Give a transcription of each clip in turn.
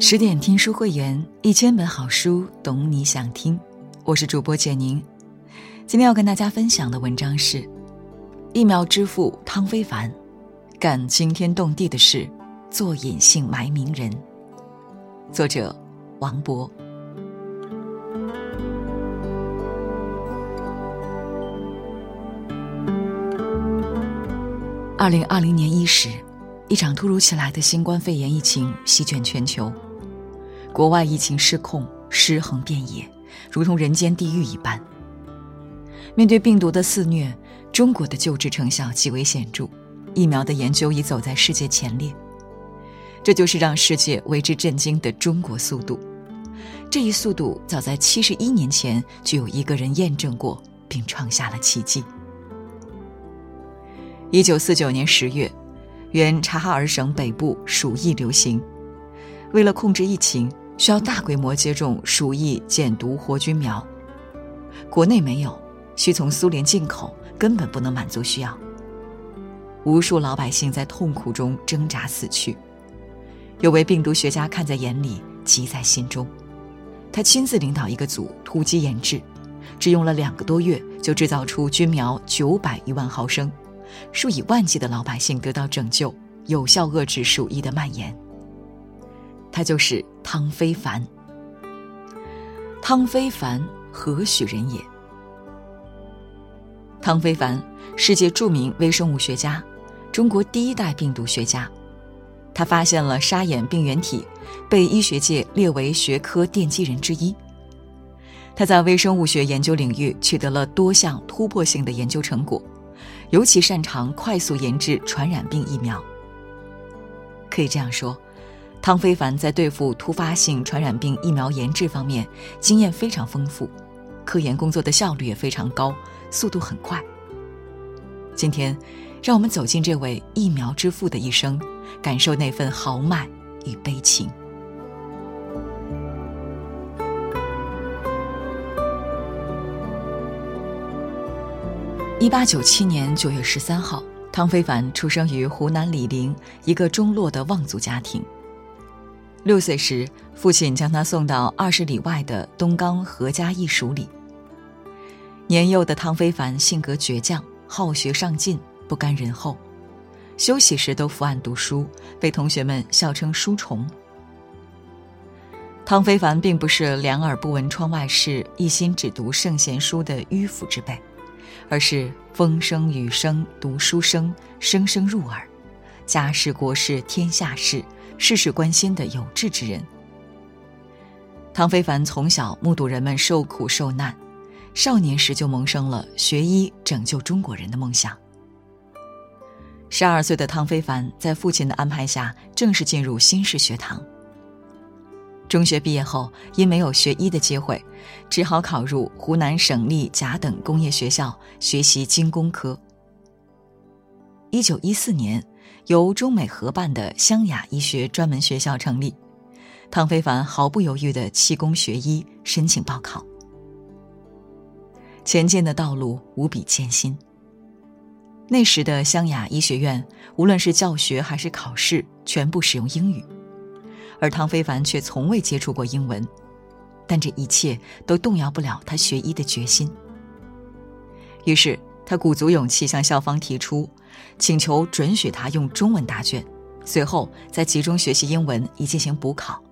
十点听书会员，一千本好书，懂你想听。我是主播简宁，今天要跟大家分享的文章是《疫苗之父汤非凡干惊天动地的事，做隐姓埋名人》，作者王博。二零二零年伊始，一场突如其来的新冠肺炎疫情席卷全球。国外疫情失控，尸横遍野，如同人间地狱一般。面对病毒的肆虐，中国的救治成效极为显著，疫苗的研究已走在世界前列。这就是让世界为之震惊的中国速度。这一速度早在七十一年前就有一个人验证过，并创下了奇迹。一九四九年十月，原察哈尔省北部鼠疫流行。为了控制疫情，需要大规模接种鼠疫减毒活菌苗。国内没有，需从苏联进口，根本不能满足需要。无数老百姓在痛苦中挣扎死去。有位病毒学家看在眼里，急在心中。他亲自领导一个组突击研制，只用了两个多月就制造出菌苗九百余万毫升，数以万计的老百姓得到拯救，有效遏制鼠疫的蔓延。他就是汤非凡。汤非凡何许人也？汤非凡，世界著名微生物学家，中国第一代病毒学家。他发现了沙眼病原体，被医学界列为学科奠基人之一。他在微生物学研究领域取得了多项突破性的研究成果，尤其擅长快速研制传染病疫苗。可以这样说。汤非凡在对付突发性传染病疫苗研制方面经验非常丰富，科研工作的效率也非常高，速度很快。今天，让我们走进这位疫苗之父的一生，感受那份豪迈与悲情。一八九七年九月十三号，汤非凡出生于湖南醴陵一个中落的望族家庭。六岁时，父亲将他送到二十里外的东冈何家驿署里。年幼的汤非凡性格倔强，好学上进，不甘人后，休息时都伏案读书，被同学们笑称“书虫”。汤非凡并不是两耳不闻窗外事，一心只读圣贤书的迂腐之辈，而是风声雨声读书声，声声入耳，家事国事天下事。事事关心的有志之人。汤非凡从小目睹人们受苦受难，少年时就萌生了学医拯救中国人的梦想。十二岁的汤非凡在父亲的安排下，正式进入新式学堂。中学毕业后，因没有学医的机会，只好考入湖南省立甲等工业学校学习精工科。一九一四年。由中美合办的湘雅医学专门学校成立，汤非凡毫不犹豫地弃工学医，申请报考。前进的道路无比艰辛。那时的湘雅医学院，无论是教学还是考试，全部使用英语，而汤非凡却从未接触过英文，但这一切都动摇不了他学医的决心。于是。他鼓足勇气向校方提出，请求准许他用中文答卷，随后再集中学习英文以进行补考。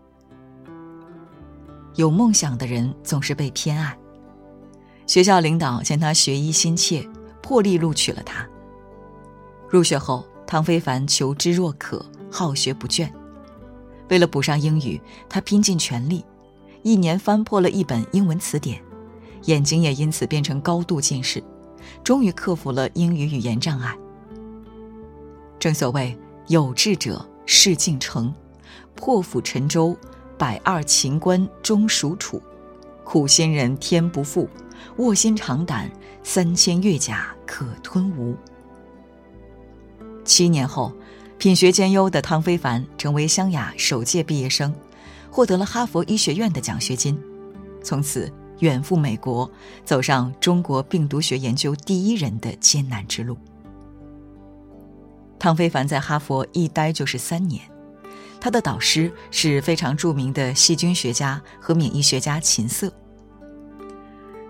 有梦想的人总是被偏爱，学校领导见他学医心切，破例录取了他。入学后，汤非凡求知若渴，好学不倦。为了补上英语，他拼尽全力，一年翻破了一本英文词典，眼睛也因此变成高度近视。终于克服了英语语言障碍。正所谓有志者事竟成，破釜沉舟，百二秦关终属楚；苦心人天不负，卧薪尝胆，三千越甲可吞吴。七年后，品学兼优的汤非凡成为湘雅首届毕业生，获得了哈佛医学院的奖学金，从此。远赴美国，走上中国病毒学研究第一人的艰难之路。汤非凡在哈佛一待就是三年，他的导师是非常著名的细菌学家和免疫学家秦瑟。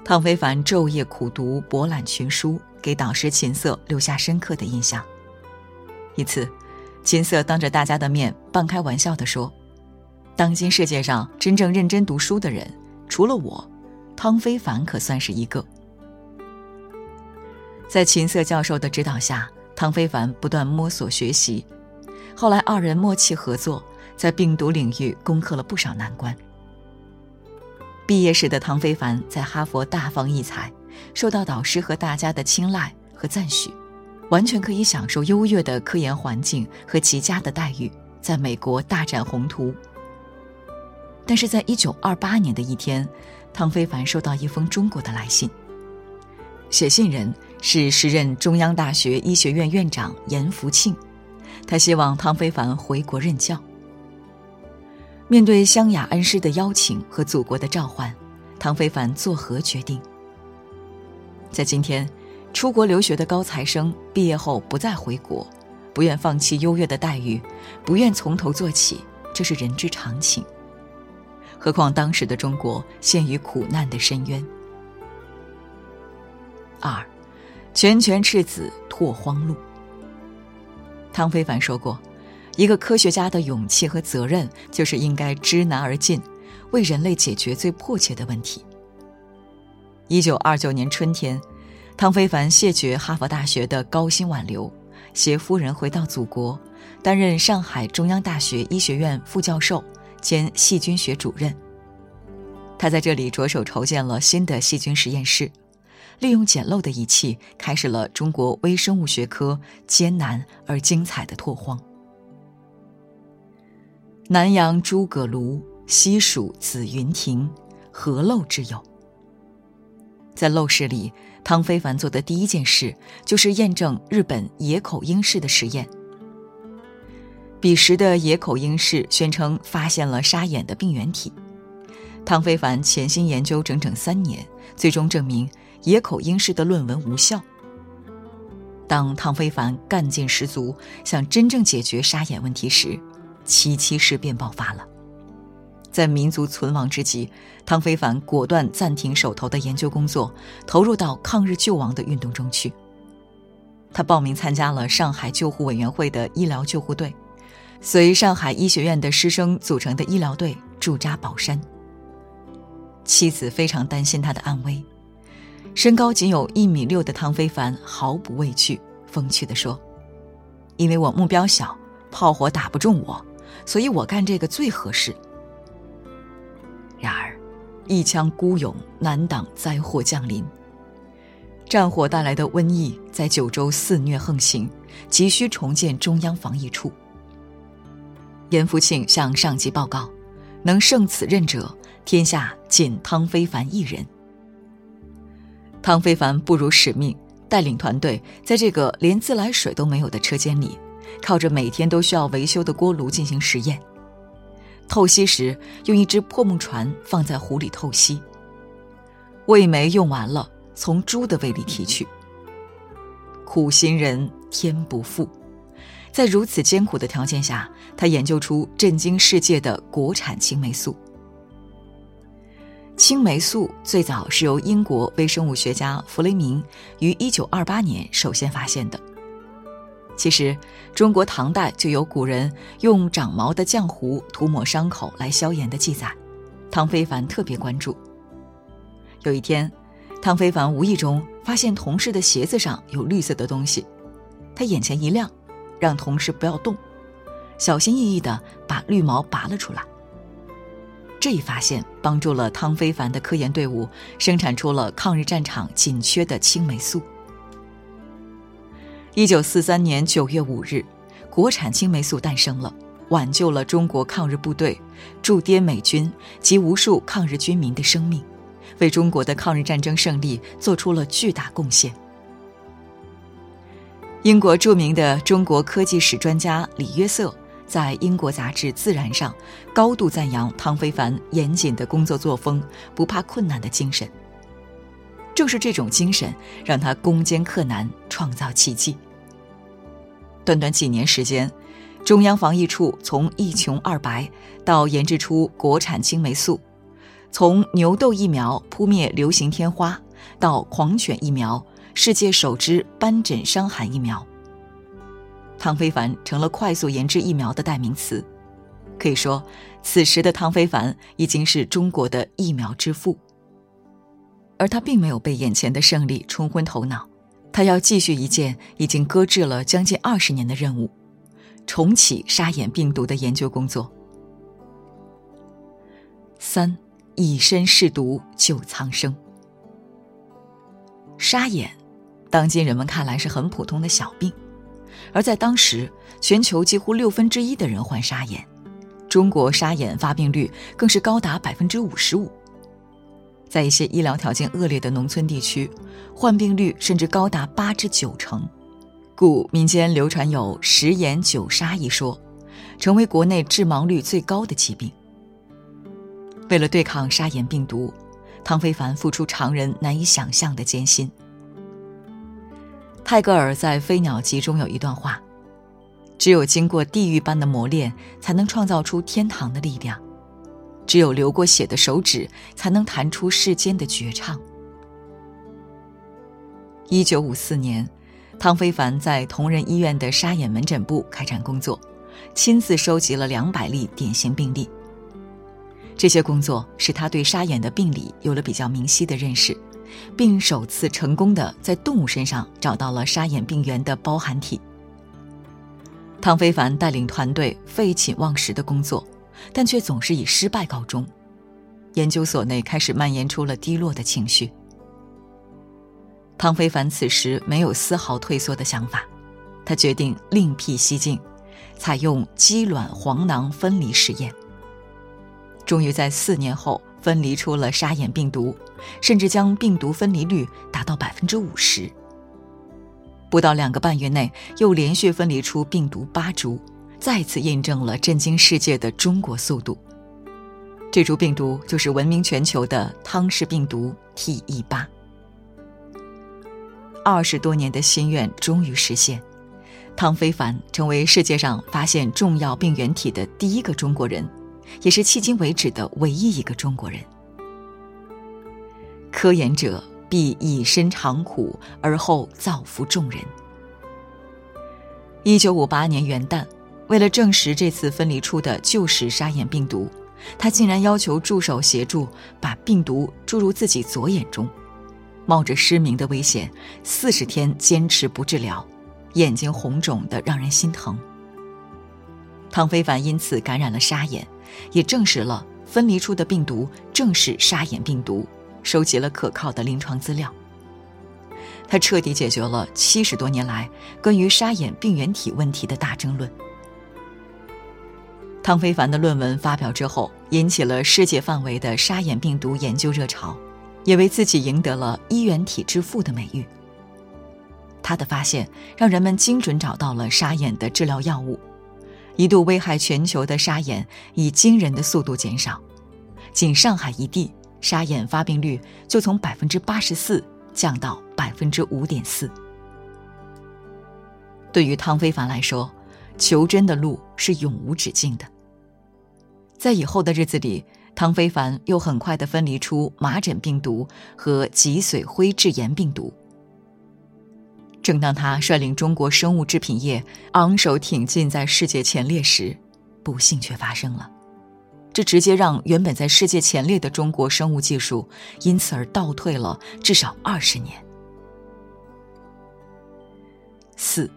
汤非凡昼夜苦读，博览群书，给导师秦瑟留下深刻的印象。一次，秦瑟当着大家的面半开玩笑地说：“当今世界上真正认真读书的人，除了我，汤非凡可算是一个。”在秦瑟教授的指导下，汤非凡不断摸索学习，后来二人默契合作，在病毒领域攻克了不少难关。毕业时的汤非凡在哈佛大放异彩，受到导师和大家的青睐和赞许。完全可以享受优越的科研环境和极佳的待遇，在美国大展宏图。但是在一九二八年的一天，汤非凡收到一封中国的来信。写信人是时任中央大学医学院院长严福庆，他希望汤非凡回国任教。面对湘雅恩师的邀请和祖国的召唤，汤非凡作何决定？在今天。出国留学的高材生毕业后不再回国，不愿放弃优越的待遇，不愿从头做起，这是人之常情。何况当时的中国陷于苦难的深渊。二，拳拳赤子拓荒路。汤非凡说过，一个科学家的勇气和责任，就是应该知难而进，为人类解决最迫切的问题。一九二九年春天。汤非凡谢绝哈佛大学的高薪挽留，携夫人回到祖国，担任上海中央大学医学院副教授兼细菌学主任。他在这里着手筹建了新的细菌实验室，利用简陋的仪器，开始了中国微生物学科艰难而精彩的拓荒。南阳诸葛庐，西蜀子云亭，何陋之有？在陋室里。汤非凡做的第一件事就是验证日本野口英世的实验。彼时的野口英世宣称发现了沙眼的病原体，汤非凡潜心研究整整三年，最终证明野口英世的论文无效。当汤非凡干劲十足，想真正解决沙眼问题时，七七事变爆发了。在民族存亡之际，汤非凡果断暂停手头的研究工作，投入到抗日救亡的运动中去。他报名参加了上海救护委员会的医疗救护队，随上海医学院的师生组成的医疗队驻扎宝山。妻子非常担心他的安危，身高仅有一米六的汤非凡毫不畏惧，风趣地说：“因为我目标小，炮火打不中我，所以我干这个最合适。”然而，一腔孤勇难挡灾祸降临。战火带来的瘟疫在九州肆虐横行，急需重建中央防疫处。严福庆向上级报告：“能胜此任者，天下仅汤非凡一人。”汤非凡不辱使命，带领团队在这个连自来水都没有的车间里，靠着每天都需要维修的锅炉进行实验。透析时，用一只破木船放在壶里透析。味酶用完了，从猪的胃里提取。苦心人天不负，在如此艰苦的条件下，他研究出震惊世界的国产青霉素。青霉素最早是由英国微生物学家弗雷明于1928年首先发现的。其实，中国唐代就有古人用长毛的浆糊涂抹伤口来消炎的记载。汤非凡特别关注。有一天，汤非凡无意中发现同事的鞋子上有绿色的东西，他眼前一亮，让同事不要动，小心翼翼地把绿毛拔了出来。这一发现帮助了汤非凡的科研队伍生产出了抗日战场紧缺的青霉素。一九四三年九月五日，国产青霉素诞生了，挽救了中国抗日部队、驻滇美军及无数抗日军民的生命，为中国的抗日战争胜利做出了巨大贡献。英国著名的中国科技史专家李约瑟在英国杂志《自然》上高度赞扬汤非凡严谨的工作作风、不怕困难的精神。正是这种精神，让他攻坚克难，创造奇迹。短短几年时间，中央防疫处从一穷二白到研制出国产青霉素，从牛痘疫苗扑灭流行天花到狂犬疫苗，世界首支斑疹伤寒疫苗。汤非凡成了快速研制疫苗的代名词，可以说，此时的汤非凡已经是中国的疫苗之父。而他并没有被眼前的胜利冲昏头脑，他要继续一件已经搁置了将近二十年的任务，重启沙眼病毒的研究工作。三，以身试毒救苍生。沙眼，当今人们看来是很普通的小病，而在当时，全球几乎六分之一的人患沙眼，中国沙眼发病率更是高达百分之五十五。在一些医疗条件恶劣的农村地区，患病率甚至高达八至九成，故民间流传有“十眼九沙”一说，成为国内致盲率最高的疾病。为了对抗沙眼病毒，汤非凡付出常人难以想象的艰辛。泰戈尔在《飞鸟集》中有一段话：“只有经过地狱般的磨练，才能创造出天堂的力量。”只有流过血的手指，才能弹出世间的绝唱。一九五四年，汤非凡在同仁医院的沙眼门诊部开展工作，亲自收集了两百例典型病例。这些工作使他对沙眼的病理有了比较明晰的认识，并首次成功的在动物身上找到了沙眼病原的包含体。汤非凡带领团队废寝忘食的工作。但却总是以失败告终，研究所内开始蔓延出了低落的情绪。汤非凡此时没有丝毫退缩的想法，他决定另辟蹊径，采用鸡卵黄囊分离实验。终于在四年后分离出了沙眼病毒，甚至将病毒分离率达到百分之五十。不到两个半月内，又连续分离出病毒八株。再次印证了震惊世界的中国速度。这株病毒就是闻名全球的汤氏病毒 T.E. 八。二十多年的心愿终于实现，汤非凡成为世界上发现重要病原体的第一个中国人，也是迄今为止的唯一一个中国人。科研者必以身尝苦，而后造福众人。一九五八年元旦。为了证实这次分离出的就是沙眼病毒，他竟然要求助手协助把病毒注入自己左眼中，冒着失明的危险，四十天坚持不治疗，眼睛红肿的让人心疼。汤非凡因此感染了沙眼，也证实了分离出的病毒正是沙眼病毒，收集了可靠的临床资料。他彻底解决了七十多年来关于沙眼病原体问题的大争论。汤非凡的论文发表之后，引起了世界范围的沙眼病毒研究热潮，也为自己赢得了“衣原体之父”的美誉。他的发现让人们精准找到了沙眼的治疗药物，一度危害全球的沙眼以惊人的速度减少，仅上海一地沙眼发病率就从百分之八十四降到百分之五点四。对于汤非凡来说，求真的路是永无止境的。在以后的日子里，汤非凡又很快地分离出麻疹病毒和脊髓灰质炎病毒。正当他率领中国生物制品业昂首挺进在世界前列时，不幸却发生了，这直接让原本在世界前列的中国生物技术因此而倒退了至少二十年。四，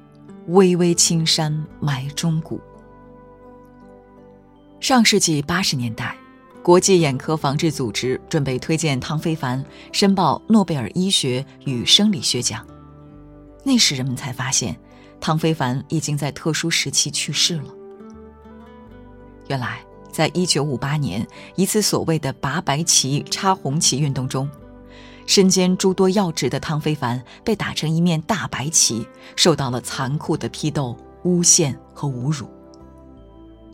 巍巍青山埋忠骨。上世纪八十年代，国际眼科防治组织准备推荐汤非凡申报诺贝尔医学与生理学奖。那时人们才发现，汤非凡已经在特殊时期去世了。原来，在一九五八年一次所谓的拔白旗、插红旗运动中，身兼诸多要职的汤非凡被打成一面大白旗，受到了残酷的批斗、诬陷和侮辱。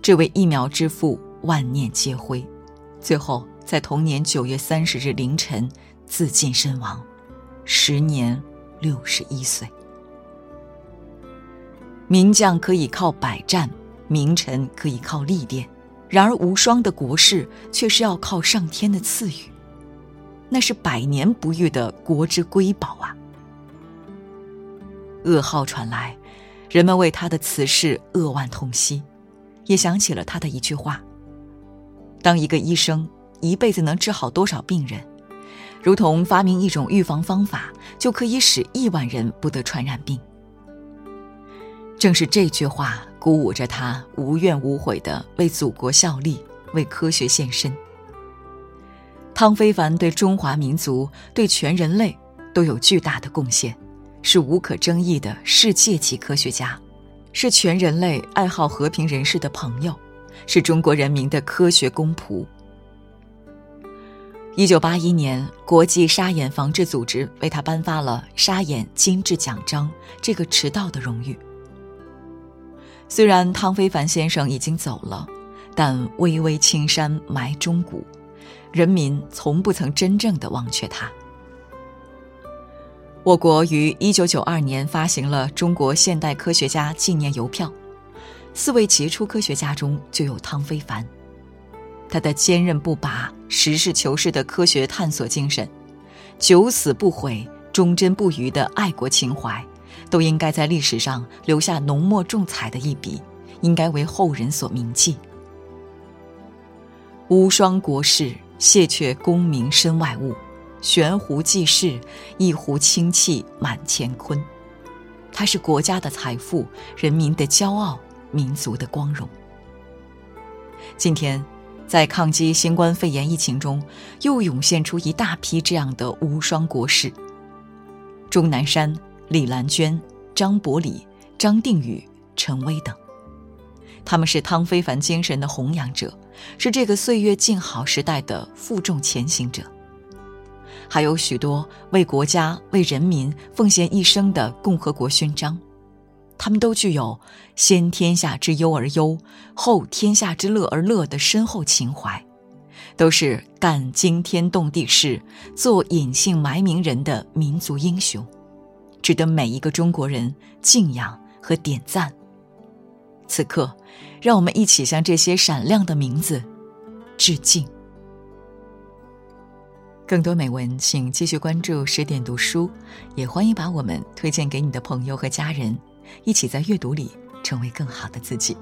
这位疫苗之父万念皆灰，最后在同年九月三十日凌晨自尽身亡，时年六十一岁。名将可以靠百战，名臣可以靠历练，然而无双的国事却是要靠上天的赐予，那是百年不遇的国之瑰宝啊！噩耗传来，人们为他的辞世扼腕痛惜，也想起了他的一句话：“当一个医生一辈子能治好多少病人，如同发明一种预防方法，就可以使亿万人不得传染病。”正是这句话鼓舞着他无怨无悔地为祖国效力，为科学献身。汤非凡对中华民族、对全人类都有巨大的贡献。是无可争议的世界级科学家，是全人类爱好和平人士的朋友，是中国人民的科学公仆。一九八一年，国际沙眼防治组织为他颁发了沙眼金质奖章这个迟到的荣誉。虽然汤非凡先生已经走了，但巍巍青山埋忠骨，人民从不曾真正的忘却他。我国于一九九二年发行了中国现代科学家纪念邮票，四位杰出科学家中就有汤非凡。他的坚韧不拔、实事求是的科学探索精神，九死不悔、忠贞不渝的爱国情怀，都应该在历史上留下浓墨重彩的一笔，应该为后人所铭记。无双国士，谢却功名身外物。悬壶济世，一壶清气满乾坤。它是国家的财富，人民的骄傲，民族的光荣。今天，在抗击新冠肺炎疫情中，又涌现出一大批这样的无双国士：钟南山、李兰娟、张伯礼、张定宇、陈薇等。他们是汤非凡精神的弘扬者，是这个岁月静好时代的负重前行者。还有许多为国家、为人民奉献一生的共和国勋章，他们都具有先天下之忧而忧，后天下之乐而乐的深厚情怀，都是干惊天动地事、做隐姓埋名人的民族英雄，值得每一个中国人敬仰和点赞。此刻，让我们一起向这些闪亮的名字致敬。更多美文，请继续关注十点读书，也欢迎把我们推荐给你的朋友和家人，一起在阅读里成为更好的自己。